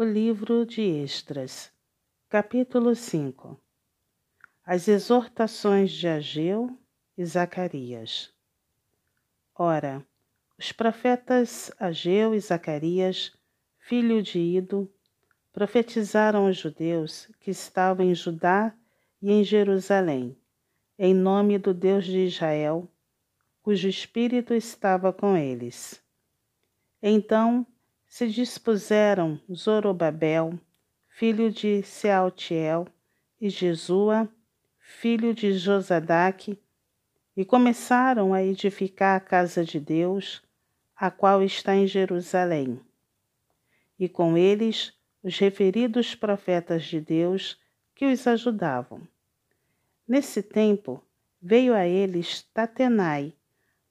O livro de Esdras, capítulo 5 As exortações de Ageu e Zacarias. Ora, os profetas Ageu e Zacarias, filho de Ido, profetizaram aos judeus que estavam em Judá e em Jerusalém, em nome do Deus de Israel, cujo espírito estava com eles. Então se dispuseram Zorobabel, filho de Sealtiel, e Jesua, filho de Josadaque, e começaram a edificar a casa de Deus, a qual está em Jerusalém. E com eles os referidos profetas de Deus que os ajudavam. Nesse tempo veio a eles Tatenai,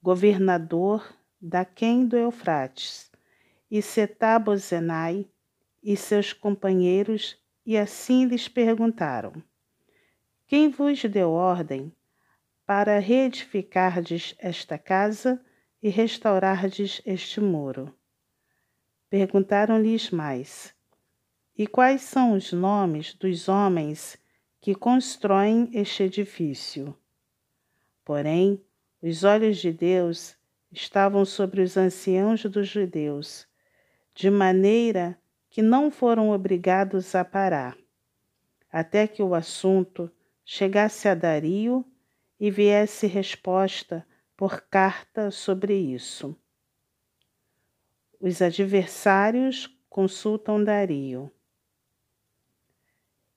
governador da Quem do Eufrates, e Setabozenai e seus companheiros, e assim lhes perguntaram: Quem vos deu ordem para reedificardes esta casa e restaurardes este muro? Perguntaram-lhes mais: E quais são os nomes dos homens que constroem este edifício? Porém, os olhos de Deus estavam sobre os anciãos dos judeus de maneira que não foram obrigados a parar, até que o assunto chegasse a Dario e viesse resposta por carta sobre isso. Os adversários consultam Dario.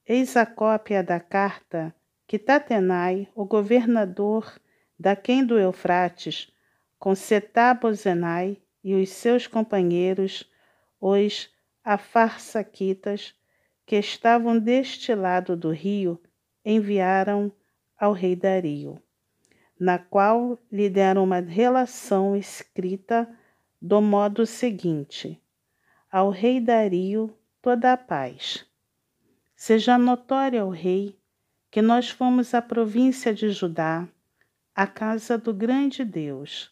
Eis a cópia da carta que Tatenai, o governador da quem do Eufrates, com Setabozenai e os seus companheiros os afarsaquitas que estavam deste lado do rio enviaram ao rei Dario, na qual lhe deram uma relação escrita do modo seguinte: Ao rei Dario toda a paz. Seja notório ao rei que nós fomos à província de Judá, a casa do grande Deus,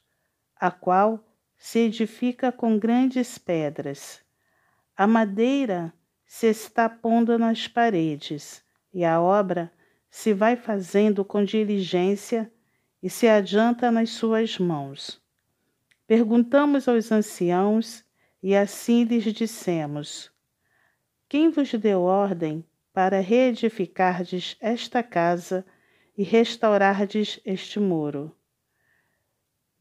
a qual se edifica com grandes pedras. A madeira se está pondo nas paredes e a obra se vai fazendo com diligência e se adianta nas suas mãos. Perguntamos aos anciãos e assim lhes dissemos: Quem vos deu ordem para reedificardes esta casa e restaurardes este muro?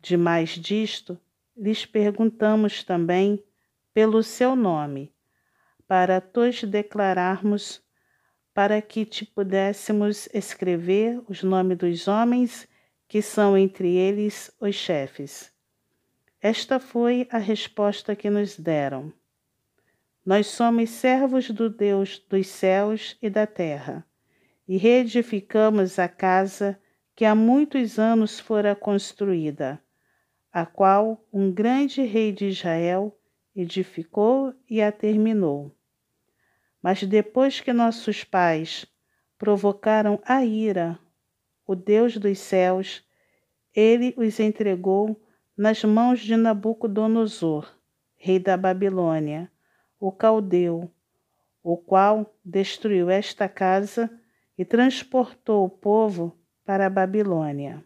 Demais disto, lhes perguntamos também pelo seu nome, para tos declararmos, para que te pudéssemos escrever os nomes dos homens que são entre eles os chefes. Esta foi a resposta que nos deram. Nós somos servos do Deus dos céus e da terra, e reedificamos a casa que há muitos anos fora construída a qual um grande rei de Israel edificou e a terminou. Mas depois que nossos pais provocaram a ira, o Deus dos céus, ele os entregou nas mãos de Nabucodonosor, rei da Babilônia, o caldeu, o qual destruiu esta casa e transportou o povo para a Babilônia.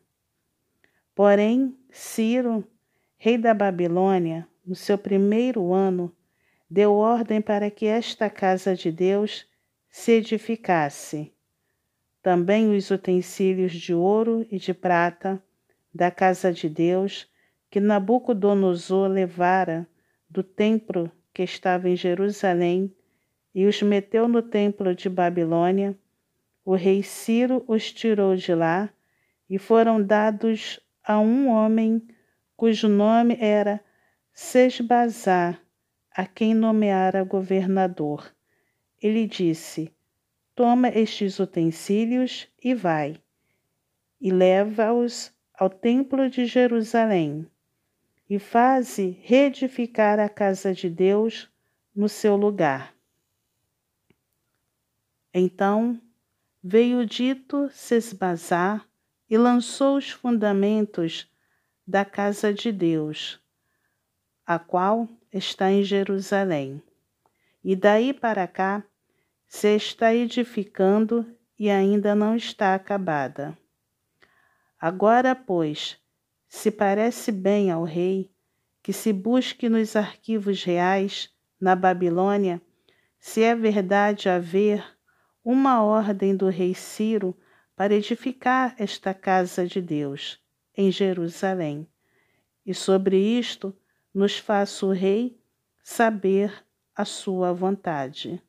Porém, Ciro, rei da Babilônia, no seu primeiro ano, deu ordem para que esta casa de Deus se edificasse. Também os utensílios de ouro e de prata da casa de Deus que Nabucodonosor levara do templo que estava em Jerusalém e os meteu no templo de Babilônia, o rei Ciro os tirou de lá e foram dados a um homem cujo nome era Sesbazar, a quem nomeara governador. Ele disse: Toma estes utensílios e vai, e leva-os ao templo de Jerusalém, e faze reedificar a casa de Deus no seu lugar. Então veio dito Sesbazar e lançou os fundamentos da casa de Deus, a qual está em Jerusalém. e daí para cá se está edificando e ainda não está acabada. Agora, pois, se parece bem ao rei que se busque nos arquivos reais, na Babilônia, se é verdade haver uma ordem do rei Ciro para edificar esta casa de Deus em Jerusalém. E sobre isto nos faça o rei saber a sua vontade.